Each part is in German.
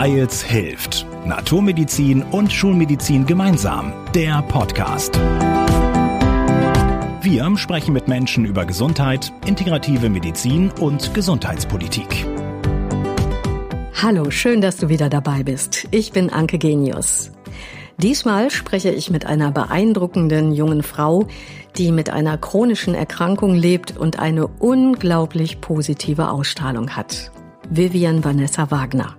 Weils hilft. Naturmedizin und Schulmedizin gemeinsam. Der Podcast. Wir sprechen mit Menschen über Gesundheit, integrative Medizin und Gesundheitspolitik. Hallo, schön, dass du wieder dabei bist. Ich bin Anke Genius. Diesmal spreche ich mit einer beeindruckenden jungen Frau, die mit einer chronischen Erkrankung lebt und eine unglaublich positive Ausstrahlung hat. Vivian Vanessa Wagner.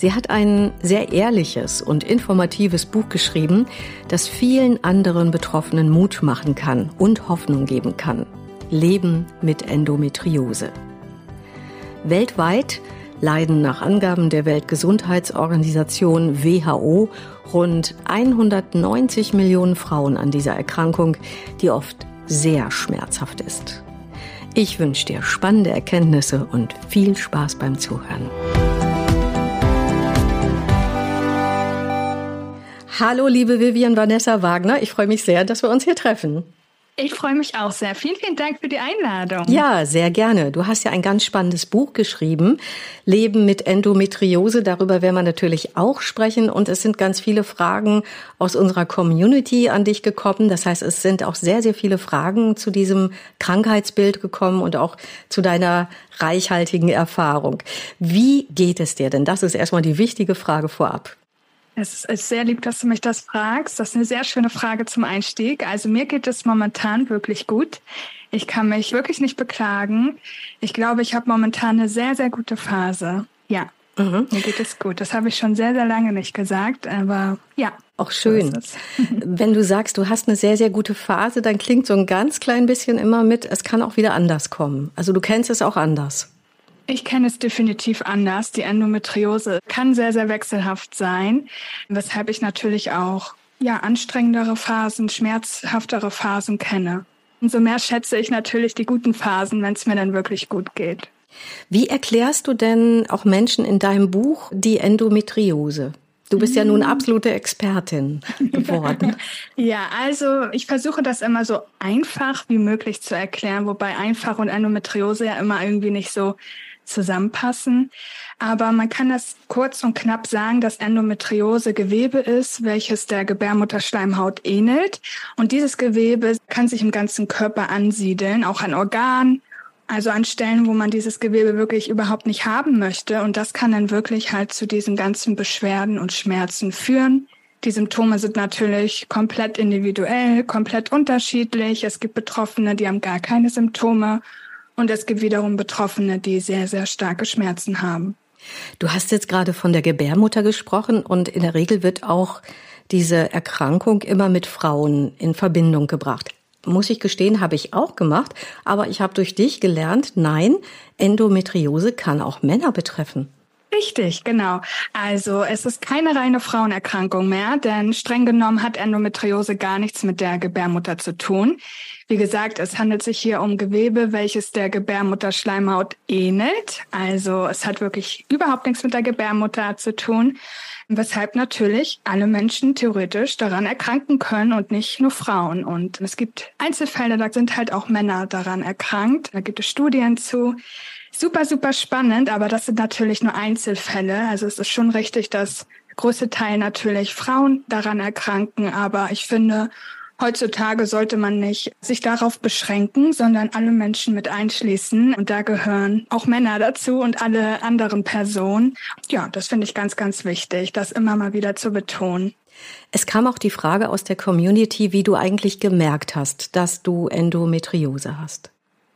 Sie hat ein sehr ehrliches und informatives Buch geschrieben, das vielen anderen Betroffenen Mut machen kann und Hoffnung geben kann. Leben mit Endometriose. Weltweit leiden nach Angaben der Weltgesundheitsorganisation WHO rund 190 Millionen Frauen an dieser Erkrankung, die oft sehr schmerzhaft ist. Ich wünsche dir spannende Erkenntnisse und viel Spaß beim Zuhören. Hallo, liebe Vivian Vanessa Wagner. Ich freue mich sehr, dass wir uns hier treffen. Ich freue mich auch sehr. Vielen, vielen Dank für die Einladung. Ja, sehr gerne. Du hast ja ein ganz spannendes Buch geschrieben, Leben mit Endometriose. Darüber werden wir natürlich auch sprechen. Und es sind ganz viele Fragen aus unserer Community an dich gekommen. Das heißt, es sind auch sehr, sehr viele Fragen zu diesem Krankheitsbild gekommen und auch zu deiner reichhaltigen Erfahrung. Wie geht es dir denn? Das ist erstmal die wichtige Frage vorab. Es ist sehr lieb, dass du mich das fragst. Das ist eine sehr schöne Frage zum Einstieg. Also mir geht es momentan wirklich gut. Ich kann mich wirklich nicht beklagen. Ich glaube, ich habe momentan eine sehr, sehr gute Phase. Ja, mhm. mir geht es gut. Das habe ich schon sehr, sehr lange nicht gesagt, aber ja. Auch schön. So Wenn du sagst, du hast eine sehr, sehr gute Phase, dann klingt so ein ganz klein bisschen immer mit, es kann auch wieder anders kommen. Also du kennst es auch anders. Ich kenne es definitiv anders. Die Endometriose kann sehr, sehr wechselhaft sein, weshalb ich natürlich auch ja, anstrengendere Phasen, schmerzhaftere Phasen kenne. Umso mehr schätze ich natürlich die guten Phasen, wenn es mir dann wirklich gut geht. Wie erklärst du denn auch Menschen in deinem Buch die Endometriose? Du bist ja nun absolute Expertin geworden. ja, also ich versuche das immer so einfach wie möglich zu erklären, wobei einfach und Endometriose ja immer irgendwie nicht so zusammenpassen. Aber man kann das kurz und knapp sagen, dass Endometriose Gewebe ist, welches der Gebärmutterschleimhaut ähnelt. Und dieses Gewebe kann sich im ganzen Körper ansiedeln, auch an Organen, also an Stellen, wo man dieses Gewebe wirklich überhaupt nicht haben möchte. Und das kann dann wirklich halt zu diesen ganzen Beschwerden und Schmerzen führen. Die Symptome sind natürlich komplett individuell, komplett unterschiedlich. Es gibt Betroffene, die haben gar keine Symptome und es gibt wiederum Betroffene, die sehr, sehr starke Schmerzen haben. Du hast jetzt gerade von der Gebärmutter gesprochen und in der Regel wird auch diese Erkrankung immer mit Frauen in Verbindung gebracht. Muss ich gestehen, habe ich auch gemacht, aber ich habe durch dich gelernt, nein, Endometriose kann auch Männer betreffen. Richtig, genau. Also es ist keine reine Frauenerkrankung mehr, denn streng genommen hat Endometriose gar nichts mit der Gebärmutter zu tun. Wie gesagt, es handelt sich hier um Gewebe, welches der Gebärmutterschleimhaut ähnelt. Also es hat wirklich überhaupt nichts mit der Gebärmutter zu tun, weshalb natürlich alle Menschen theoretisch daran erkranken können und nicht nur Frauen. Und es gibt Einzelfälle, da sind halt auch Männer daran erkrankt. Da gibt es Studien zu. Super, super spannend, aber das sind natürlich nur Einzelfälle. Also es ist schon richtig, dass große Teil natürlich Frauen daran erkranken, aber ich finde, Heutzutage sollte man nicht sich darauf beschränken, sondern alle Menschen mit einschließen. Und da gehören auch Männer dazu und alle anderen Personen. Ja, das finde ich ganz, ganz wichtig, das immer mal wieder zu betonen. Es kam auch die Frage aus der Community, wie du eigentlich gemerkt hast, dass du Endometriose hast.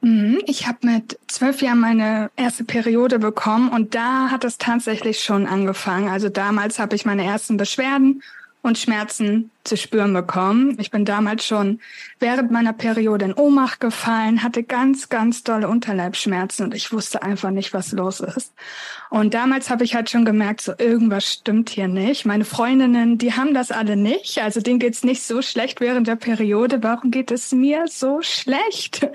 Mhm, ich habe mit zwölf Jahren meine erste Periode bekommen und da hat es tatsächlich schon angefangen. Also damals habe ich meine ersten Beschwerden und Schmerzen zu spüren bekommen. Ich bin damals schon während meiner Periode in Ohnmacht gefallen, hatte ganz, ganz dolle Unterleibschmerzen und ich wusste einfach nicht, was los ist. Und damals habe ich halt schon gemerkt, so irgendwas stimmt hier nicht. Meine Freundinnen, die haben das alle nicht. Also denen geht's nicht so schlecht während der Periode. Warum geht es mir so schlecht?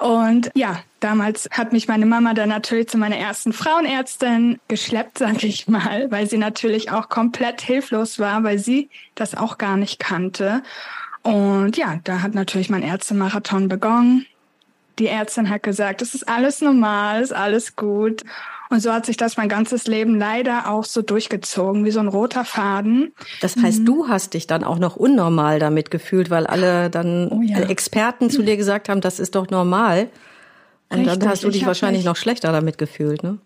Und ja, damals hat mich meine Mama dann natürlich zu meiner ersten Frauenärztin geschleppt, sag ich mal, weil sie natürlich auch komplett hilflos war, weil sie das auch gar nicht kannte. Und ja, da hat natürlich mein Ärztemarathon begonnen. Die Ärztin hat gesagt, es ist alles normal, ist alles gut. Und so hat sich das mein ganzes Leben leider auch so durchgezogen, wie so ein roter Faden. Das heißt, mhm. du hast dich dann auch noch unnormal damit gefühlt, weil alle dann oh ja. Experten zu dir gesagt haben, das ist doch normal. Und Richtig, dann hast du dich wahrscheinlich noch schlechter damit gefühlt, ne?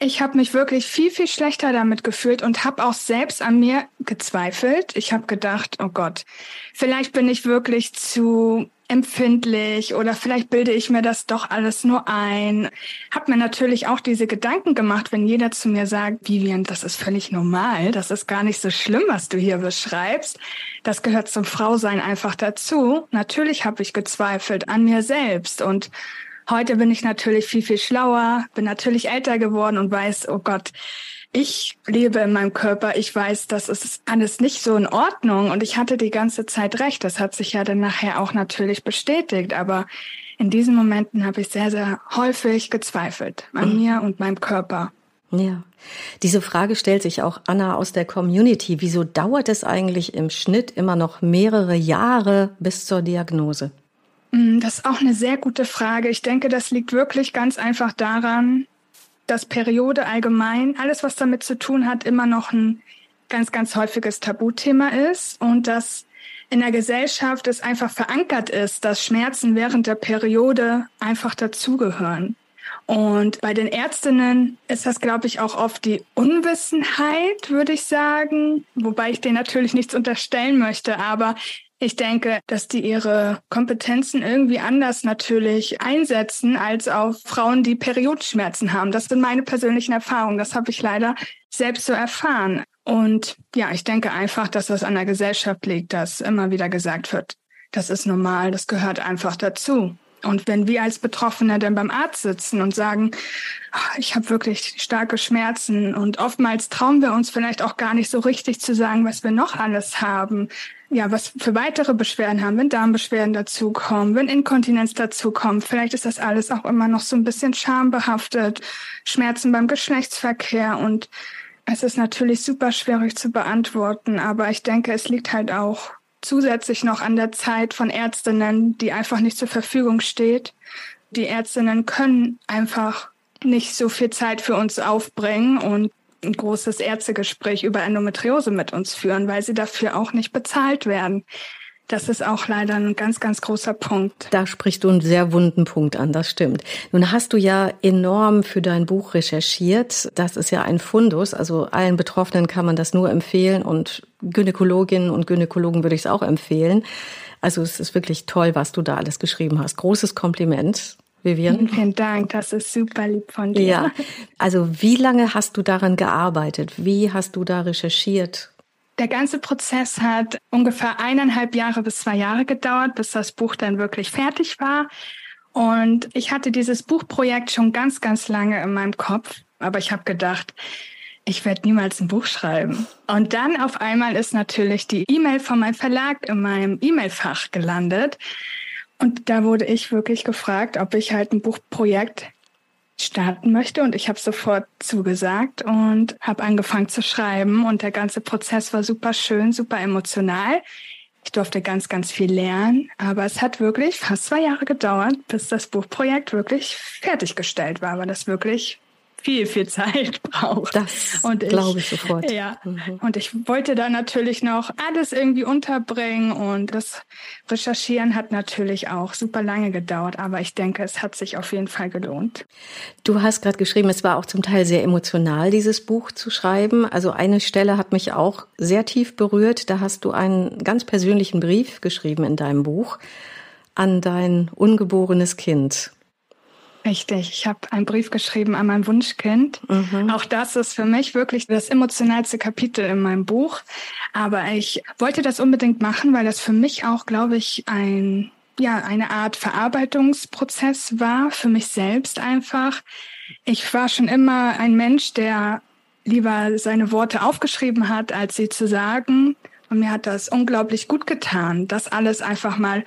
Ich habe mich wirklich viel, viel schlechter damit gefühlt und habe auch selbst an mir gezweifelt. Ich habe gedacht, oh Gott, vielleicht bin ich wirklich zu empfindlich oder vielleicht bilde ich mir das doch alles nur ein. Hab mir natürlich auch diese Gedanken gemacht, wenn jeder zu mir sagt, Vivian, das ist völlig normal, das ist gar nicht so schlimm, was du hier beschreibst. Das gehört zum Frausein einfach dazu. Natürlich habe ich gezweifelt an mir selbst und heute bin ich natürlich viel, viel schlauer, bin natürlich älter geworden und weiß, oh Gott, ich lebe in meinem Körper, ich weiß, das ist alles nicht so in Ordnung und ich hatte die ganze Zeit recht. Das hat sich ja dann nachher auch natürlich bestätigt, aber in diesen Momenten habe ich sehr, sehr häufig gezweifelt an mhm. mir und meinem Körper. Ja. Diese Frage stellt sich auch Anna aus der Community. Wieso dauert es eigentlich im Schnitt immer noch mehrere Jahre bis zur Diagnose? Mm, das ist auch eine sehr gute Frage. Ich denke, das liegt wirklich ganz einfach daran, dass Periode allgemein, alles was damit zu tun hat, immer noch ein ganz, ganz häufiges Tabuthema ist und dass in der Gesellschaft es einfach verankert ist, dass Schmerzen während der Periode einfach dazugehören. Und bei den Ärztinnen ist das, glaube ich, auch oft die Unwissenheit, würde ich sagen, wobei ich denen natürlich nichts unterstellen möchte, aber ich denke, dass die ihre Kompetenzen irgendwie anders natürlich einsetzen als auf Frauen, die Periodschmerzen haben. Das sind meine persönlichen Erfahrungen. Das habe ich leider selbst so erfahren. Und ja, ich denke einfach, dass das an der Gesellschaft liegt, dass immer wieder gesagt wird, das ist normal, das gehört einfach dazu. Und wenn wir als Betroffene dann beim Arzt sitzen und sagen, ah, ich habe wirklich starke Schmerzen und oftmals trauen wir uns vielleicht auch gar nicht so richtig zu sagen, was wir noch alles haben, ja, was für weitere Beschwerden haben, wenn Darmbeschwerden dazukommen, wenn Inkontinenz dazukommt. Vielleicht ist das alles auch immer noch so ein bisschen schambehaftet, Schmerzen beim Geschlechtsverkehr. Und es ist natürlich super schwierig zu beantworten, aber ich denke, es liegt halt auch zusätzlich noch an der Zeit von Ärztinnen, die einfach nicht zur Verfügung steht. Die Ärztinnen können einfach nicht so viel Zeit für uns aufbringen und ein großes Ärztegespräch über Endometriose mit uns führen, weil sie dafür auch nicht bezahlt werden. Das ist auch leider ein ganz, ganz großer Punkt. Da sprichst du einen sehr wunden Punkt an, das stimmt. Nun hast du ja enorm für dein Buch recherchiert. Das ist ja ein Fundus. Also allen Betroffenen kann man das nur empfehlen und Gynäkologinnen und Gynäkologen würde ich es auch empfehlen. Also es ist wirklich toll, was du da alles geschrieben hast. Großes Kompliment. Vivian. Vielen Dank, das ist super lieb von dir. Ja, also wie lange hast du daran gearbeitet? Wie hast du da recherchiert? Der ganze Prozess hat ungefähr eineinhalb Jahre bis zwei Jahre gedauert, bis das Buch dann wirklich fertig war. Und ich hatte dieses Buchprojekt schon ganz, ganz lange in meinem Kopf. Aber ich habe gedacht, ich werde niemals ein Buch schreiben. Und dann auf einmal ist natürlich die E-Mail von meinem Verlag in meinem E-Mail-Fach gelandet. Und da wurde ich wirklich gefragt, ob ich halt ein Buchprojekt starten möchte. Und ich habe sofort zugesagt und habe angefangen zu schreiben. Und der ganze Prozess war super schön, super emotional. Ich durfte ganz, ganz viel lernen, aber es hat wirklich fast zwei Jahre gedauert, bis das Buchprojekt wirklich fertiggestellt war, weil das wirklich viel, viel Zeit braucht. Das glaube ich sofort. Ja. Mhm. Und ich wollte da natürlich noch alles irgendwie unterbringen und das Recherchieren hat natürlich auch super lange gedauert, aber ich denke, es hat sich auf jeden Fall gelohnt. Du hast gerade geschrieben, es war auch zum Teil sehr emotional, dieses Buch zu schreiben. Also eine Stelle hat mich auch sehr tief berührt. Da hast du einen ganz persönlichen Brief geschrieben in deinem Buch an dein ungeborenes Kind. Richtig. Ich habe einen Brief geschrieben an mein Wunschkind. Mhm. Auch das ist für mich wirklich das emotionalste Kapitel in meinem Buch. Aber ich wollte das unbedingt machen, weil das für mich auch, glaube ich, ein ja, eine Art Verarbeitungsprozess war für mich selbst einfach. Ich war schon immer ein Mensch, der lieber seine Worte aufgeschrieben hat, als sie zu sagen. Und mir hat das unglaublich gut getan, das alles einfach mal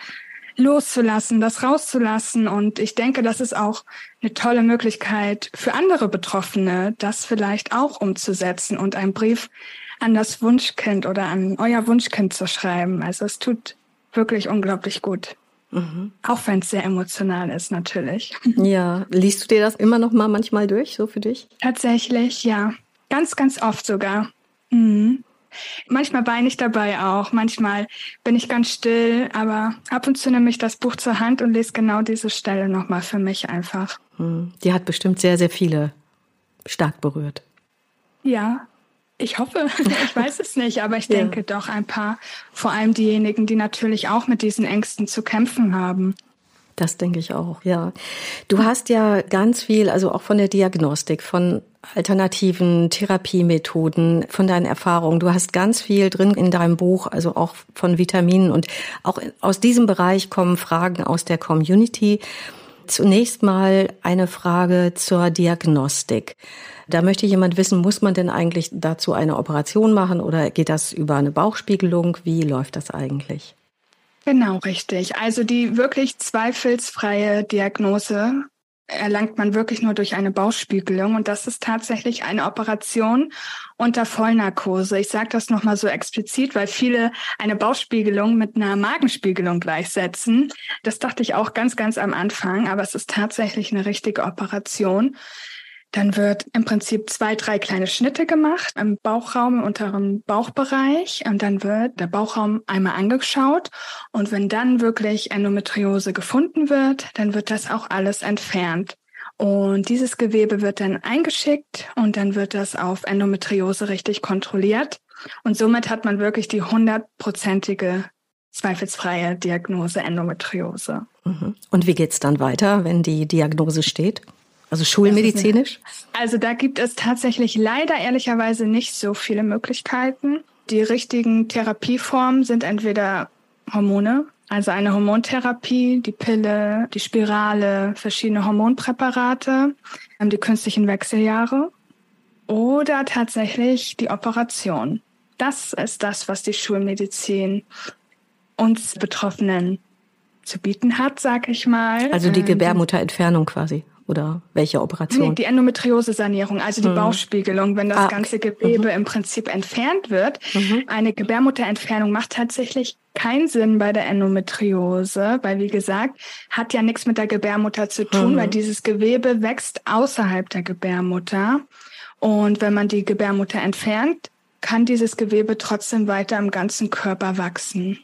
loszulassen, das rauszulassen. Und ich denke, das ist auch eine tolle Möglichkeit für andere Betroffene, das vielleicht auch umzusetzen und einen Brief an das Wunschkind oder an euer Wunschkind zu schreiben. Also es tut wirklich unglaublich gut. Mhm. Auch wenn es sehr emotional ist, natürlich. Ja, liest du dir das immer noch mal manchmal durch, so für dich? Tatsächlich, ja. Ganz, ganz oft sogar. Mhm. Manchmal weine ich dabei auch, manchmal bin ich ganz still, aber ab und zu nehme ich das Buch zur Hand und lese genau diese Stelle nochmal für mich einfach. Hm. Die hat bestimmt sehr, sehr viele stark berührt. Ja, ich hoffe, ich weiß es nicht, aber ich denke ja. doch ein paar, vor allem diejenigen, die natürlich auch mit diesen Ängsten zu kämpfen haben. Das denke ich auch, ja. Du hast ja ganz viel, also auch von der Diagnostik, von alternativen Therapiemethoden, von deinen Erfahrungen. Du hast ganz viel drin in deinem Buch, also auch von Vitaminen und auch aus diesem Bereich kommen Fragen aus der Community. Zunächst mal eine Frage zur Diagnostik. Da möchte jemand wissen, muss man denn eigentlich dazu eine Operation machen oder geht das über eine Bauchspiegelung? Wie läuft das eigentlich? Genau, richtig. Also die wirklich zweifelsfreie Diagnose erlangt man wirklich nur durch eine Bauchspiegelung und das ist tatsächlich eine Operation unter Vollnarkose. Ich sage das nochmal so explizit, weil viele eine Bauchspiegelung mit einer Magenspiegelung gleichsetzen. Das dachte ich auch ganz, ganz am Anfang, aber es ist tatsächlich eine richtige Operation. Dann wird im Prinzip zwei, drei kleine Schnitte gemacht im Bauchraum, im unteren Bauchbereich. Und dann wird der Bauchraum einmal angeschaut. Und wenn dann wirklich Endometriose gefunden wird, dann wird das auch alles entfernt. Und dieses Gewebe wird dann eingeschickt und dann wird das auf Endometriose richtig kontrolliert. Und somit hat man wirklich die hundertprozentige zweifelsfreie Diagnose Endometriose. Mhm. Und wie geht's dann weiter, wenn die Diagnose steht? Also schulmedizinisch? Also da gibt es tatsächlich leider ehrlicherweise nicht so viele Möglichkeiten. Die richtigen Therapieformen sind entweder Hormone, also eine Hormontherapie, die Pille, die Spirale, verschiedene Hormonpräparate, ähm, die künstlichen Wechseljahre oder tatsächlich die Operation. Das ist das, was die Schulmedizin uns Betroffenen zu bieten hat, sag ich mal. Also die ähm, Gebärmutterentfernung quasi oder welche Operation? Nee, die Endometriose-Sanierung, also die mhm. Bauchspiegelung, wenn das ah, ganze Gewebe mhm. im Prinzip entfernt wird. Mhm. Eine Gebärmutterentfernung macht tatsächlich keinen Sinn bei der Endometriose, weil wie gesagt, hat ja nichts mit der Gebärmutter zu tun, weil mhm. dieses Gewebe wächst außerhalb der Gebärmutter. Und wenn man die Gebärmutter entfernt, kann dieses Gewebe trotzdem weiter im ganzen Körper wachsen.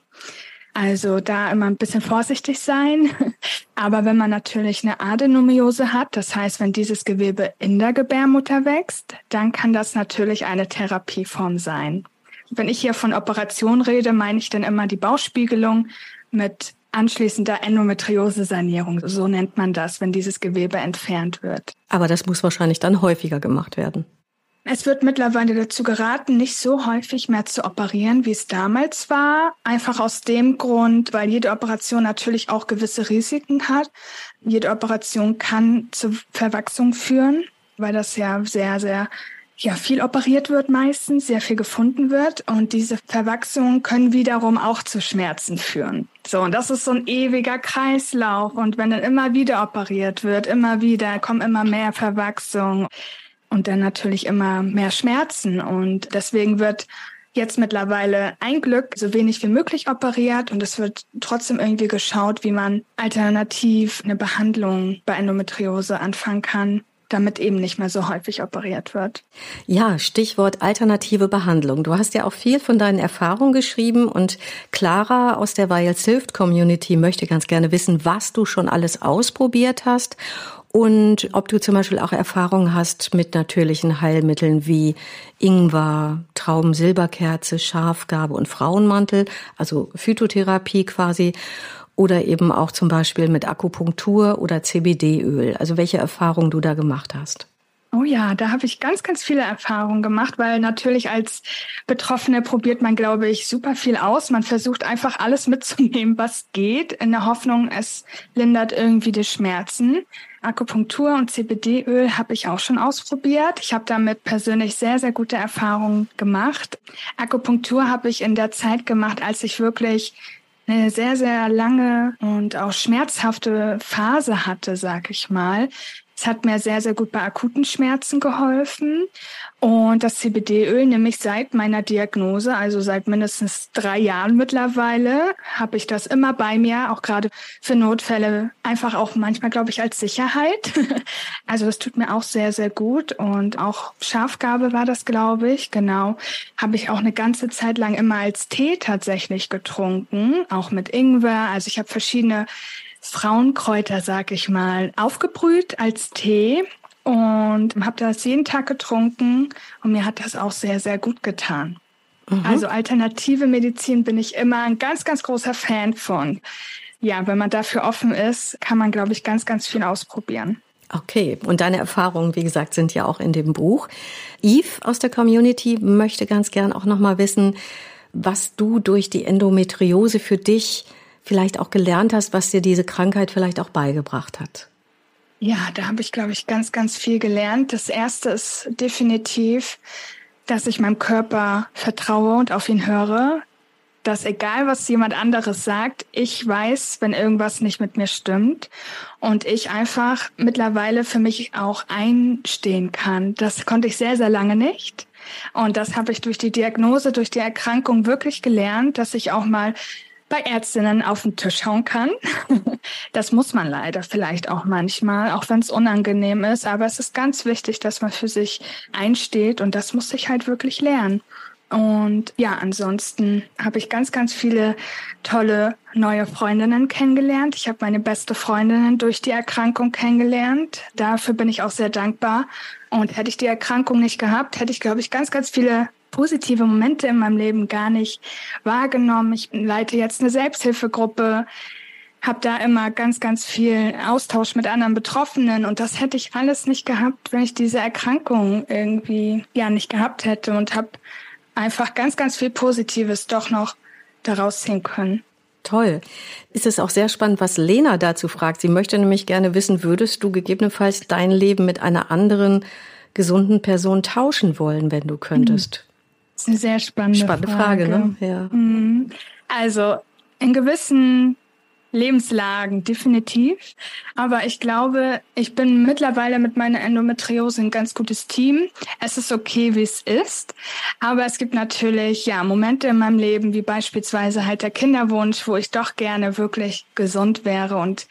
Also da immer ein bisschen vorsichtig sein. Aber wenn man natürlich eine Adenomiose hat, das heißt, wenn dieses Gewebe in der Gebärmutter wächst, dann kann das natürlich eine Therapieform sein. Wenn ich hier von Operation rede, meine ich dann immer die Bauchspiegelung mit anschließender Endometriose-Sanierung. So nennt man das, wenn dieses Gewebe entfernt wird. Aber das muss wahrscheinlich dann häufiger gemacht werden. Es wird mittlerweile dazu geraten, nicht so häufig mehr zu operieren, wie es damals war. Einfach aus dem Grund, weil jede Operation natürlich auch gewisse Risiken hat. Jede Operation kann zu Verwachsung führen, weil das ja sehr, sehr ja, viel operiert wird meistens, sehr viel gefunden wird und diese Verwachsungen können wiederum auch zu Schmerzen führen. So, und das ist so ein ewiger Kreislauf und wenn dann immer wieder operiert wird, immer wieder kommen immer mehr Verwachsungen und dann natürlich immer mehr Schmerzen. Und deswegen wird jetzt mittlerweile ein Glück so wenig wie möglich operiert und es wird trotzdem irgendwie geschaut, wie man alternativ eine Behandlung bei Endometriose anfangen kann damit eben nicht mehr so häufig operiert wird. Ja, Stichwort alternative Behandlung. Du hast ja auch viel von deinen Erfahrungen geschrieben und Clara aus der Wild Silft Community möchte ganz gerne wissen, was du schon alles ausprobiert hast und ob du zum Beispiel auch Erfahrungen hast mit natürlichen Heilmitteln wie Ingwer, Traubensilberkerze, Schafgabe und Frauenmantel, also Phytotherapie quasi, oder eben auch zum Beispiel mit Akupunktur oder CBD-Öl. Also welche Erfahrungen du da gemacht hast. Oh ja, da habe ich ganz, ganz viele Erfahrungen gemacht, weil natürlich als Betroffene probiert man, glaube ich, super viel aus. Man versucht einfach alles mitzunehmen, was geht, in der Hoffnung, es lindert irgendwie die Schmerzen. Akupunktur und CBD-Öl habe ich auch schon ausprobiert. Ich habe damit persönlich sehr, sehr gute Erfahrungen gemacht. Akupunktur habe ich in der Zeit gemacht, als ich wirklich eine sehr, sehr lange und auch schmerzhafte Phase hatte, sag ich mal, Es hat mir sehr, sehr gut bei akuten Schmerzen geholfen. Und das CBD-Öl nehme ich seit meiner Diagnose, also seit mindestens drei Jahren mittlerweile, habe ich das immer bei mir, auch gerade für Notfälle, einfach auch manchmal, glaube ich, als Sicherheit. also das tut mir auch sehr, sehr gut. Und auch Schafgabe war das, glaube ich, genau. Habe ich auch eine ganze Zeit lang immer als Tee tatsächlich getrunken, auch mit Ingwer. Also ich habe verschiedene Frauenkräuter, sag ich mal, aufgebrüht als Tee und habe das jeden Tag getrunken und mir hat das auch sehr, sehr gut getan. Mhm. Also alternative Medizin bin ich immer ein ganz, ganz großer Fan von. Ja, wenn man dafür offen ist, kann man, glaube ich, ganz, ganz viel ausprobieren. Okay, und deine Erfahrungen, wie gesagt, sind ja auch in dem Buch. Eve aus der Community möchte ganz gern auch noch mal wissen, was du durch die Endometriose für dich vielleicht auch gelernt hast, was dir diese Krankheit vielleicht auch beigebracht hat. Ja, da habe ich, glaube ich, ganz, ganz viel gelernt. Das Erste ist definitiv, dass ich meinem Körper vertraue und auf ihn höre. Dass egal, was jemand anderes sagt, ich weiß, wenn irgendwas nicht mit mir stimmt. Und ich einfach mittlerweile für mich auch einstehen kann. Das konnte ich sehr, sehr lange nicht. Und das habe ich durch die Diagnose, durch die Erkrankung wirklich gelernt, dass ich auch mal bei Ärztinnen auf den Tisch hauen kann. Das muss man leider vielleicht auch manchmal, auch wenn es unangenehm ist. Aber es ist ganz wichtig, dass man für sich einsteht und das muss ich halt wirklich lernen. Und ja, ansonsten habe ich ganz, ganz viele tolle neue Freundinnen kennengelernt. Ich habe meine beste Freundin durch die Erkrankung kennengelernt. Dafür bin ich auch sehr dankbar. Und hätte ich die Erkrankung nicht gehabt, hätte ich, glaube ich, ganz, ganz viele positive Momente in meinem Leben gar nicht wahrgenommen. Ich leite jetzt eine Selbsthilfegruppe, habe da immer ganz, ganz viel Austausch mit anderen Betroffenen und das hätte ich alles nicht gehabt, wenn ich diese Erkrankung irgendwie ja nicht gehabt hätte und habe einfach ganz, ganz viel Positives doch noch daraus ziehen können. Toll. Ist es auch sehr spannend, was Lena dazu fragt. Sie möchte nämlich gerne wissen, würdest du gegebenenfalls dein Leben mit einer anderen gesunden Person tauschen wollen, wenn du könntest? Das ist eine sehr spannende, spannende Frage. Frage ne? ja. Mhm. Also in gewissen Lebenslagen definitiv. Aber ich glaube, ich bin mittlerweile mit meiner Endometriose ein ganz gutes Team. Es ist okay, wie es ist. Aber es gibt natürlich, ja, Momente in meinem Leben, wie beispielsweise halt der Kinderwunsch, wo ich doch gerne wirklich gesund wäre und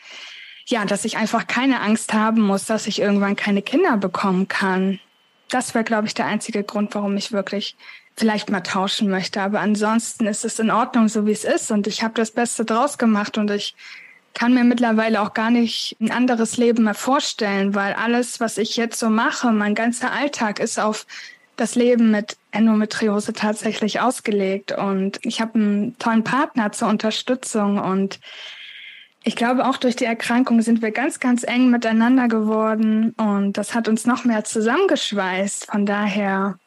ja, dass ich einfach keine Angst haben muss, dass ich irgendwann keine Kinder bekommen kann. Das wäre, glaube ich, der einzige Grund, warum ich wirklich vielleicht mal tauschen möchte. Aber ansonsten ist es in Ordnung, so wie es ist. Und ich habe das Beste draus gemacht und ich kann mir mittlerweile auch gar nicht ein anderes Leben mehr vorstellen, weil alles, was ich jetzt so mache, mein ganzer Alltag ist auf das Leben mit Endometriose tatsächlich ausgelegt. Und ich habe einen tollen Partner zur Unterstützung und ich glaube, auch durch die Erkrankung sind wir ganz, ganz eng miteinander geworden und das hat uns noch mehr zusammengeschweißt. Von daher,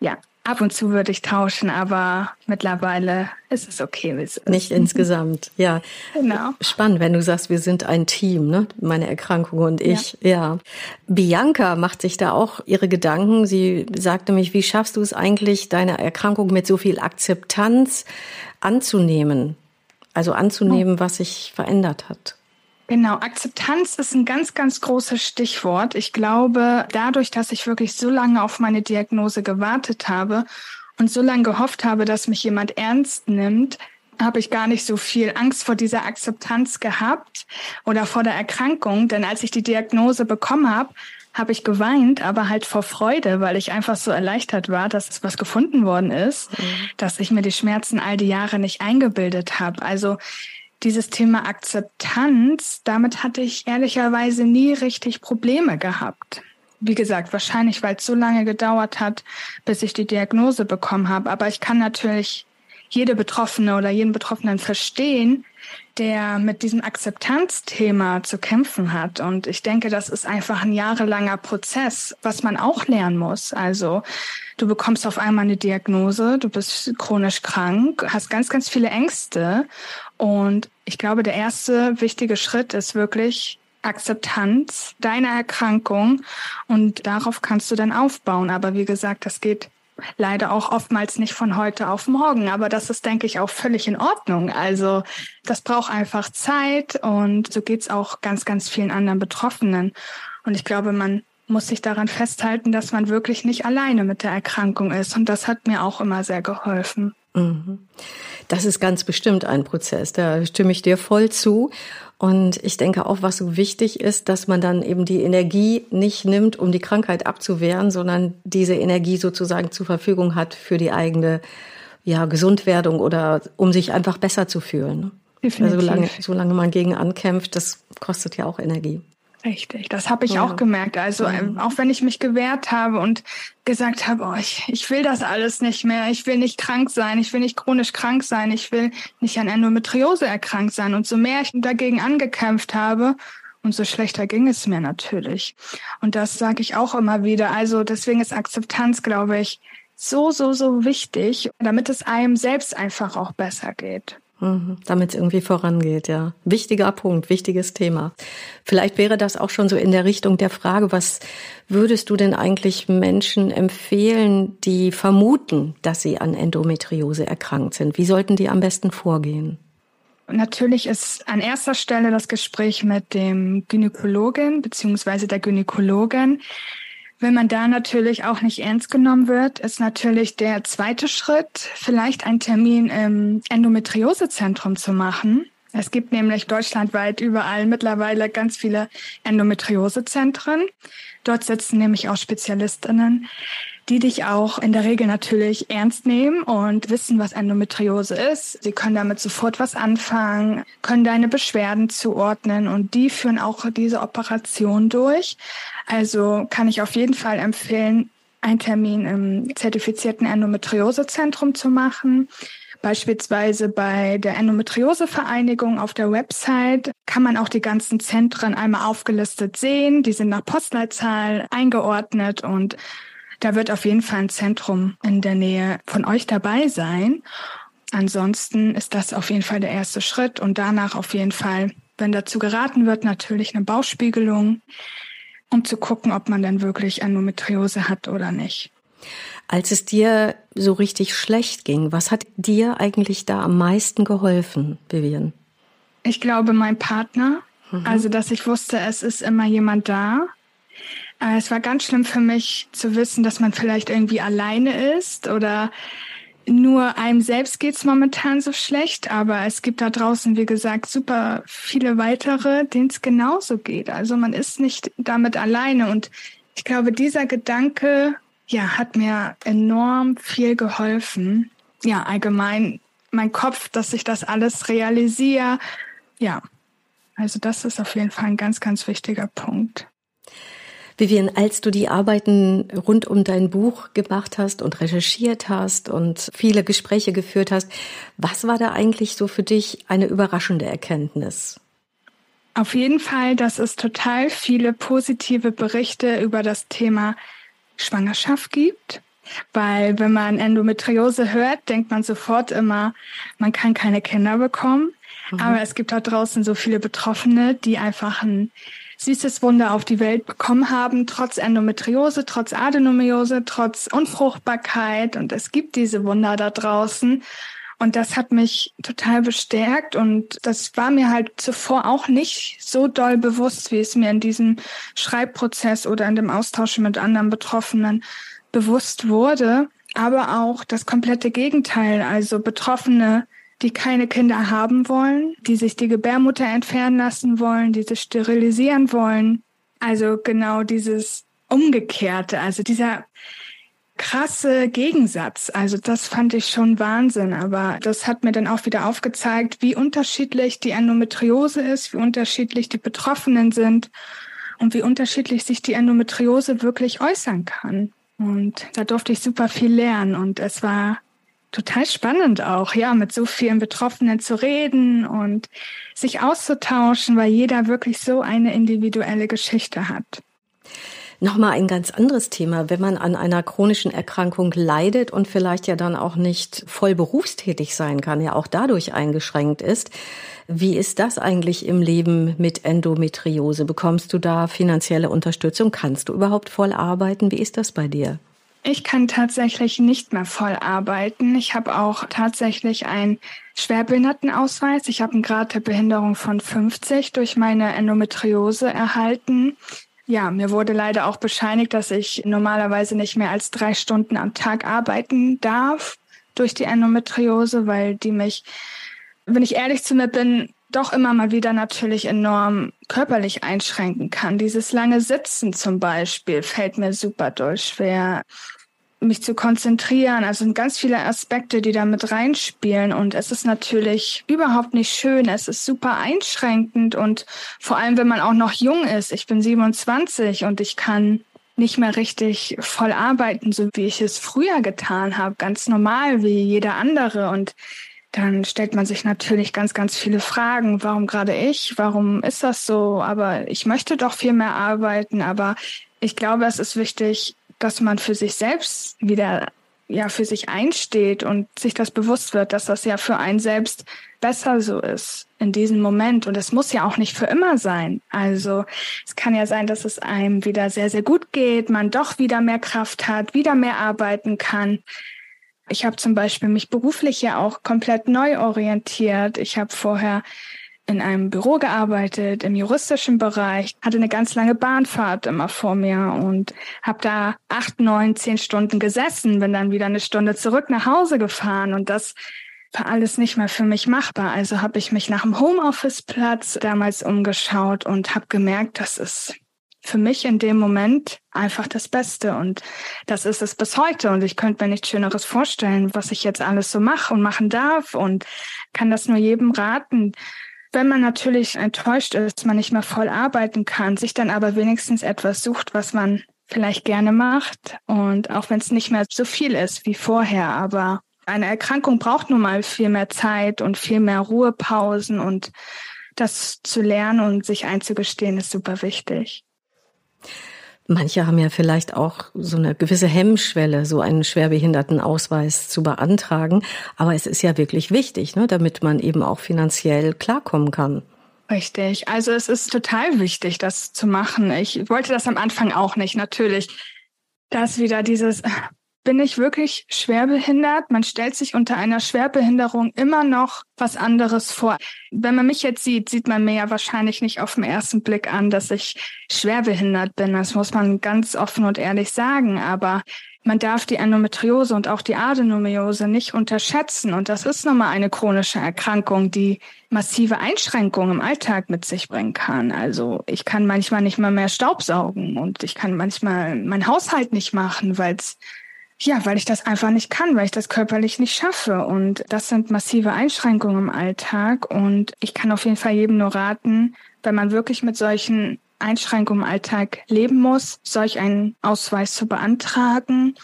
ja, Ab und zu würde ich tauschen, aber mittlerweile ist es okay. Wie es ist. Nicht insgesamt, ja. Genau. Spannend, wenn du sagst, wir sind ein Team, ne? Meine Erkrankung und ich, ja. ja. Bianca macht sich da auch ihre Gedanken. Sie sagte mich, wie schaffst du es eigentlich, deine Erkrankung mit so viel Akzeptanz anzunehmen? Also anzunehmen, oh. was sich verändert hat. Genau, Akzeptanz ist ein ganz, ganz großes Stichwort. Ich glaube, dadurch, dass ich wirklich so lange auf meine Diagnose gewartet habe und so lange gehofft habe, dass mich jemand ernst nimmt, habe ich gar nicht so viel Angst vor dieser Akzeptanz gehabt oder vor der Erkrankung. Denn als ich die Diagnose bekommen habe, habe ich geweint, aber halt vor Freude, weil ich einfach so erleichtert war, dass es was gefunden worden ist, mhm. dass ich mir die Schmerzen all die Jahre nicht eingebildet habe. Also dieses Thema Akzeptanz, damit hatte ich ehrlicherweise nie richtig Probleme gehabt. Wie gesagt, wahrscheinlich, weil es so lange gedauert hat, bis ich die Diagnose bekommen habe. Aber ich kann natürlich jede Betroffene oder jeden Betroffenen verstehen, der mit diesem Akzeptanzthema zu kämpfen hat. Und ich denke, das ist einfach ein jahrelanger Prozess, was man auch lernen muss. Also du bekommst auf einmal eine Diagnose, du bist chronisch krank, hast ganz, ganz viele Ängste und ich glaube, der erste wichtige Schritt ist wirklich Akzeptanz deiner Erkrankung und darauf kannst du dann aufbauen. Aber wie gesagt, das geht leider auch oftmals nicht von heute auf morgen. Aber das ist, denke ich, auch völlig in Ordnung. Also das braucht einfach Zeit und so geht's auch ganz, ganz vielen anderen Betroffenen. Und ich glaube, man muss sich daran festhalten, dass man wirklich nicht alleine mit der Erkrankung ist. Und das hat mir auch immer sehr geholfen. Mhm. Das ist ganz bestimmt ein Prozess. Da stimme ich dir voll zu. Und ich denke auch, was so wichtig ist, dass man dann eben die Energie nicht nimmt, um die Krankheit abzuwehren, sondern diese Energie sozusagen zur Verfügung hat für die eigene ja, Gesundwerdung oder um sich einfach besser zu fühlen. Definitiv. Also solange, solange man gegen ankämpft, das kostet ja auch Energie. Richtig, das habe ich ja. auch gemerkt. Also ja. Ähm, auch wenn ich mich gewehrt habe und gesagt habe, oh, ich, ich will das alles nicht mehr, ich will nicht krank sein, ich will nicht chronisch krank sein, ich will nicht an Endometriose erkrankt sein. Und so mehr ich dagegen angekämpft habe, umso schlechter ging es mir natürlich. Und das sage ich auch immer wieder. Also deswegen ist Akzeptanz, glaube ich, so, so, so wichtig, damit es einem selbst einfach auch besser geht. Mhm, damit es irgendwie vorangeht, ja. Wichtiger Punkt, wichtiges Thema. Vielleicht wäre das auch schon so in der Richtung der Frage, was würdest du denn eigentlich Menschen empfehlen, die vermuten, dass sie an Endometriose erkrankt sind? Wie sollten die am besten vorgehen? Natürlich ist an erster Stelle das Gespräch mit dem Gynäkologen beziehungsweise der Gynäkologin. Wenn man da natürlich auch nicht ernst genommen wird, ist natürlich der zweite Schritt, vielleicht einen Termin im Endometriosezentrum zu machen. Es gibt nämlich deutschlandweit überall mittlerweile ganz viele Endometriosezentren. Dort sitzen nämlich auch Spezialistinnen, die dich auch in der Regel natürlich ernst nehmen und wissen, was Endometriose ist. Sie können damit sofort was anfangen, können deine Beschwerden zuordnen und die führen auch diese Operation durch. Also kann ich auf jeden Fall empfehlen, einen Termin im zertifizierten Endometriosezentrum zu machen. Beispielsweise bei der Endometriosevereinigung auf der Website kann man auch die ganzen Zentren einmal aufgelistet sehen. Die sind nach Postleitzahl eingeordnet und da wird auf jeden Fall ein Zentrum in der Nähe von euch dabei sein. Ansonsten ist das auf jeden Fall der erste Schritt und danach auf jeden Fall, wenn dazu geraten wird, natürlich eine Bauchspiegelung, um zu gucken, ob man dann wirklich Endometriose hat oder nicht. Als es dir so richtig schlecht ging, was hat dir eigentlich da am meisten geholfen, Vivian? Ich glaube, mein Partner. Mhm. Also, dass ich wusste, es ist immer jemand da. Äh, es war ganz schlimm für mich zu wissen, dass man vielleicht irgendwie alleine ist oder nur einem selbst geht's momentan so schlecht, aber es gibt da draußen, wie gesagt, super viele weitere, denen es genauso geht. Also man ist nicht damit alleine. Und ich glaube, dieser Gedanke, ja, hat mir enorm viel geholfen. Ja, allgemein mein Kopf, dass ich das alles realisiere. Ja, also das ist auf jeden Fall ein ganz, ganz wichtiger Punkt. Vivian, als du die Arbeiten rund um dein Buch gemacht hast und recherchiert hast und viele Gespräche geführt hast, was war da eigentlich so für dich eine überraschende Erkenntnis? Auf jeden Fall, dass es total viele positive Berichte über das Thema Schwangerschaft gibt. Weil wenn man Endometriose hört, denkt man sofort immer, man kann keine Kinder bekommen. Mhm. Aber es gibt da draußen so viele Betroffene, die einfach ein Wunder auf die Welt bekommen haben, trotz Endometriose, trotz Adenomiose, trotz Unfruchtbarkeit. Und es gibt diese Wunder da draußen. Und das hat mich total bestärkt und das war mir halt zuvor auch nicht so doll bewusst, wie es mir in diesem Schreibprozess oder in dem Austausch mit anderen Betroffenen bewusst wurde. Aber auch das komplette Gegenteil, also Betroffene, die keine Kinder haben wollen, die sich die Gebärmutter entfernen lassen wollen, die sich sterilisieren wollen. Also genau dieses Umgekehrte, also dieser krasse Gegensatz. Also das fand ich schon Wahnsinn, aber das hat mir dann auch wieder aufgezeigt, wie unterschiedlich die Endometriose ist, wie unterschiedlich die Betroffenen sind und wie unterschiedlich sich die Endometriose wirklich äußern kann. Und da durfte ich super viel lernen und es war total spannend auch, ja, mit so vielen Betroffenen zu reden und sich auszutauschen, weil jeder wirklich so eine individuelle Geschichte hat. Nochmal ein ganz anderes Thema, wenn man an einer chronischen Erkrankung leidet und vielleicht ja dann auch nicht voll berufstätig sein kann, ja auch dadurch eingeschränkt ist. Wie ist das eigentlich im Leben mit Endometriose? Bekommst du da finanzielle Unterstützung? Kannst du überhaupt voll arbeiten? Wie ist das bei dir? Ich kann tatsächlich nicht mehr voll arbeiten. Ich habe auch tatsächlich einen Schwerbehindertenausweis. Ich habe einen Grad der Behinderung von 50 durch meine Endometriose erhalten. ja, mir wurde leider auch bescheinigt, dass ich normalerweise nicht mehr als drei Stunden am Tag arbeiten darf durch die Endometriose, weil die mich, wenn ich ehrlich zu mir bin, doch immer mal wieder natürlich enorm körperlich einschränken kann. Dieses lange Sitzen zum Beispiel fällt mir super doll schwer mich zu konzentrieren. Also sind ganz viele Aspekte, die da mit reinspielen. Und es ist natürlich überhaupt nicht schön. Es ist super einschränkend und vor allem, wenn man auch noch jung ist. Ich bin 27 und ich kann nicht mehr richtig voll arbeiten, so wie ich es früher getan habe, ganz normal wie jeder andere. Und dann stellt man sich natürlich ganz, ganz viele Fragen. Warum gerade ich? Warum ist das so? Aber ich möchte doch viel mehr arbeiten. Aber ich glaube, es ist wichtig, dass man für sich selbst wieder ja für sich einsteht und sich das bewusst wird, dass das ja für einen selbst besser so ist in diesem Moment. Und es muss ja auch nicht für immer sein. Also es kann ja sein, dass es einem wieder sehr, sehr gut geht, man doch wieder mehr Kraft hat, wieder mehr arbeiten kann. Ich habe zum Beispiel mich beruflich ja auch komplett neu orientiert. Ich habe vorher in einem Büro gearbeitet, im juristischen Bereich, hatte eine ganz lange Bahnfahrt immer vor mir und habe da acht, neun, zehn Stunden gesessen, bin dann wieder eine Stunde zurück nach Hause gefahren und das war alles nicht mehr für mich machbar. Also habe ich mich nach dem Homeoffice-Platz damals umgeschaut und habe gemerkt, das ist für mich in dem Moment einfach das Beste. Und das ist es bis heute. Und ich könnte mir nichts Schöneres vorstellen, was ich jetzt alles so mache und machen darf und kann das nur jedem raten, wenn man natürlich enttäuscht ist, man nicht mehr voll arbeiten kann, sich dann aber wenigstens etwas sucht, was man vielleicht gerne macht. Und auch wenn es nicht mehr so viel ist wie vorher, aber eine Erkrankung braucht nun mal viel mehr Zeit und viel mehr Ruhepausen. Und das zu lernen und sich einzugestehen ist super wichtig. Manche haben ja vielleicht auch so eine gewisse Hemmschwelle, so einen Schwerbehindertenausweis zu beantragen. Aber es ist ja wirklich wichtig, ne, damit man eben auch finanziell klarkommen kann. Richtig. Also es ist total wichtig, das zu machen. Ich wollte das am Anfang auch nicht, natürlich. Das wieder dieses, bin ich wirklich schwerbehindert? Man stellt sich unter einer Schwerbehinderung immer noch was anderes vor. Wenn man mich jetzt sieht, sieht man mir ja wahrscheinlich nicht auf den ersten Blick an, dass ich schwerbehindert bin. Das muss man ganz offen und ehrlich sagen. Aber man darf die Endometriose und auch die Adenomiose nicht unterschätzen. Und das ist nochmal eine chronische Erkrankung, die massive Einschränkungen im Alltag mit sich bringen kann. Also ich kann manchmal nicht mal mehr Staubsaugen und ich kann manchmal meinen Haushalt nicht machen, weil es ja, weil ich das einfach nicht kann, weil ich das körperlich nicht schaffe. Und das sind massive Einschränkungen im Alltag. Und ich kann auf jeden Fall jedem nur raten, wenn man wirklich mit solchen Einschränkungen im Alltag leben muss, solch einen Ausweis zu beantragen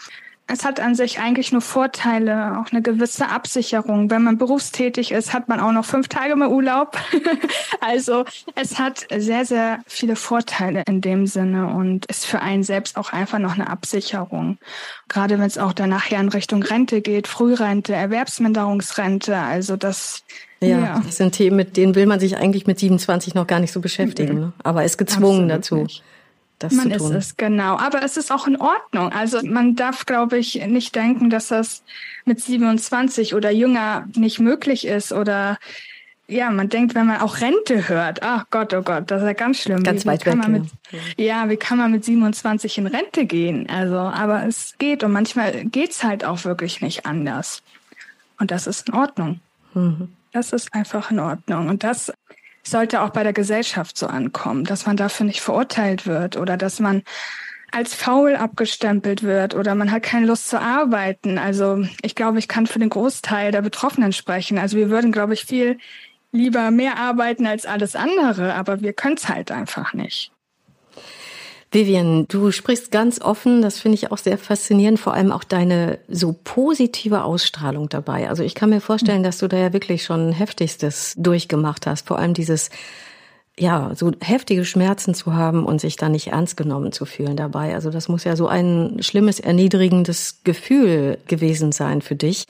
es hat an sich eigentlich nur Vorteile, auch eine gewisse Absicherung. Wenn man berufstätig ist, hat man auch noch fünf Tage mehr Urlaub. also es hat sehr, sehr viele Vorteile in dem Sinne und ist für einen selbst auch einfach noch eine Absicherung. Gerade wenn es auch dann nachher in Richtung Rente geht, Frührente, Erwerbsminderungsrente, also das ja, ja, das sind Themen, mit denen will man sich eigentlich mit 27 noch gar nicht so beschäftigen, mhm. ne? aber ist gezwungen Absolut dazu. Nicht das man zu tun. ist es, genau. Aber es ist auch in Ordnung. Also man darf, glaube ich, nicht denken, dass das mit 27 oder jünger nicht möglich ist oder ja, man denkt, wenn man auch Rente hört, ach Gott, oh Gott, das ist ja ganz schlimm. Ganz wie, weit weg. Mit, ja, wie kann man mit 27 in Rente gehen? Also, aber es geht und manchmal geht's halt auch wirklich nicht anders. Und das ist in Ordnung. Mhm. Das ist einfach in Ordnung. Und das sollte auch bei der Gesellschaft so ankommen, dass man dafür nicht verurteilt wird oder dass man als faul abgestempelt wird oder man hat keine Lust zu arbeiten. Also ich glaube, ich kann für den Großteil der Betroffenen sprechen. Also wir würden, glaube ich, viel lieber mehr arbeiten als alles andere, aber wir können es halt einfach nicht. Vivian, du sprichst ganz offen, das finde ich auch sehr faszinierend, vor allem auch deine so positive Ausstrahlung dabei. Also ich kann mir vorstellen, dass du da ja wirklich schon heftigstes durchgemacht hast, vor allem dieses ja, so heftige Schmerzen zu haben und sich da nicht ernst genommen zu fühlen dabei. Also das muss ja so ein schlimmes, erniedrigendes Gefühl gewesen sein für dich.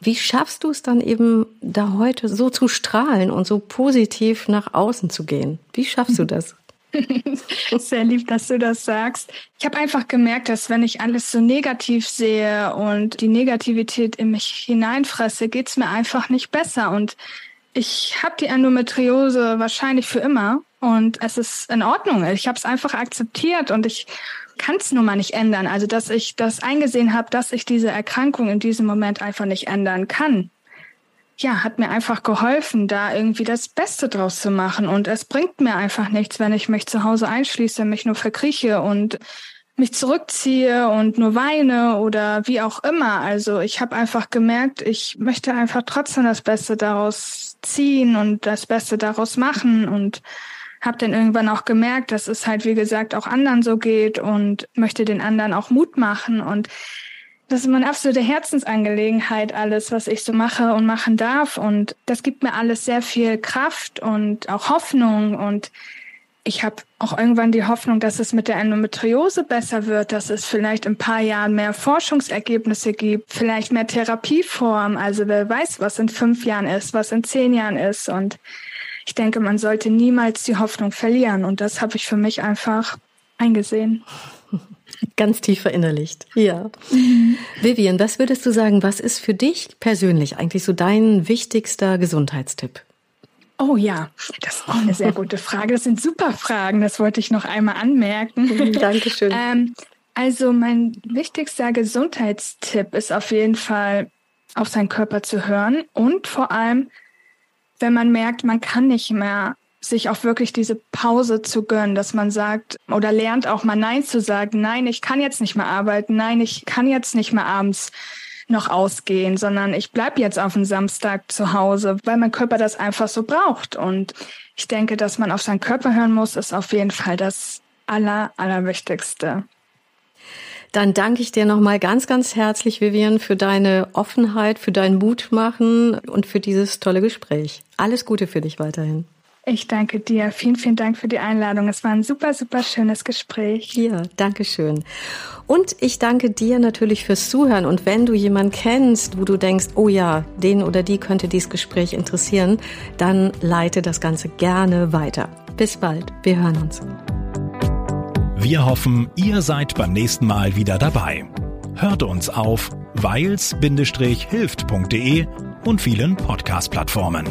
Wie schaffst du es dann eben, da heute so zu strahlen und so positiv nach außen zu gehen? Wie schaffst du das? Sehr lieb, dass du das sagst. Ich habe einfach gemerkt, dass wenn ich alles so negativ sehe und die Negativität in mich hineinfresse, geht's mir einfach nicht besser. Und ich habe die Endometriose wahrscheinlich für immer. und es ist in Ordnung. Ich habe es einfach akzeptiert und ich kann es nun mal nicht ändern. Also dass ich das eingesehen habe, dass ich diese Erkrankung in diesem Moment einfach nicht ändern kann. Ja, hat mir einfach geholfen, da irgendwie das Beste draus zu machen. Und es bringt mir einfach nichts, wenn ich mich zu Hause einschließe, mich nur verkrieche und mich zurückziehe und nur weine oder wie auch immer. Also ich habe einfach gemerkt, ich möchte einfach trotzdem das Beste daraus ziehen und das Beste daraus machen und habe dann irgendwann auch gemerkt, dass es halt, wie gesagt, auch anderen so geht und möchte den anderen auch Mut machen. Und das ist meine absolute Herzensangelegenheit, alles, was ich so mache und machen darf. Und das gibt mir alles sehr viel Kraft und auch Hoffnung. Und ich habe auch irgendwann die Hoffnung, dass es mit der Endometriose besser wird, dass es vielleicht in ein paar Jahren mehr Forschungsergebnisse gibt, vielleicht mehr Therapieformen. Also wer weiß, was in fünf Jahren ist, was in zehn Jahren ist. Und ich denke, man sollte niemals die Hoffnung verlieren. Und das habe ich für mich einfach eingesehen. Ganz tief verinnerlicht. Ja. Mhm. Vivian, was würdest du sagen, was ist für dich persönlich eigentlich so dein wichtigster Gesundheitstipp? Oh ja, das ist auch eine sehr gute Frage. Das sind super Fragen. Das wollte ich noch einmal anmerken. Mhm, Dankeschön. ähm, also mein wichtigster Gesundheitstipp ist auf jeden Fall, auf seinen Körper zu hören und vor allem wenn man merkt, man kann nicht mehr sich auch wirklich diese Pause zu gönnen, dass man sagt oder lernt auch mal Nein zu sagen. Nein, ich kann jetzt nicht mehr arbeiten. Nein, ich kann jetzt nicht mehr abends noch ausgehen, sondern ich bleib jetzt auf den Samstag zu Hause, weil mein Körper das einfach so braucht. Und ich denke, dass man auf seinen Körper hören muss, ist auf jeden Fall das Aller, Allerwichtigste. Dann danke ich dir nochmal ganz, ganz herzlich, Vivian, für deine Offenheit, für dein Mutmachen und für dieses tolle Gespräch. Alles Gute für dich weiterhin. Ich danke dir. Vielen, vielen Dank für die Einladung. Es war ein super, super schönes Gespräch. Ja, danke schön. Und ich danke dir natürlich fürs Zuhören. Und wenn du jemanden kennst, wo du denkst, oh ja, den oder die könnte dieses Gespräch interessieren, dann leite das Ganze gerne weiter. Bis bald. Wir hören uns. Wir hoffen, ihr seid beim nächsten Mal wieder dabei. Hört uns auf weils-hilft.de und vielen Podcast-Plattformen.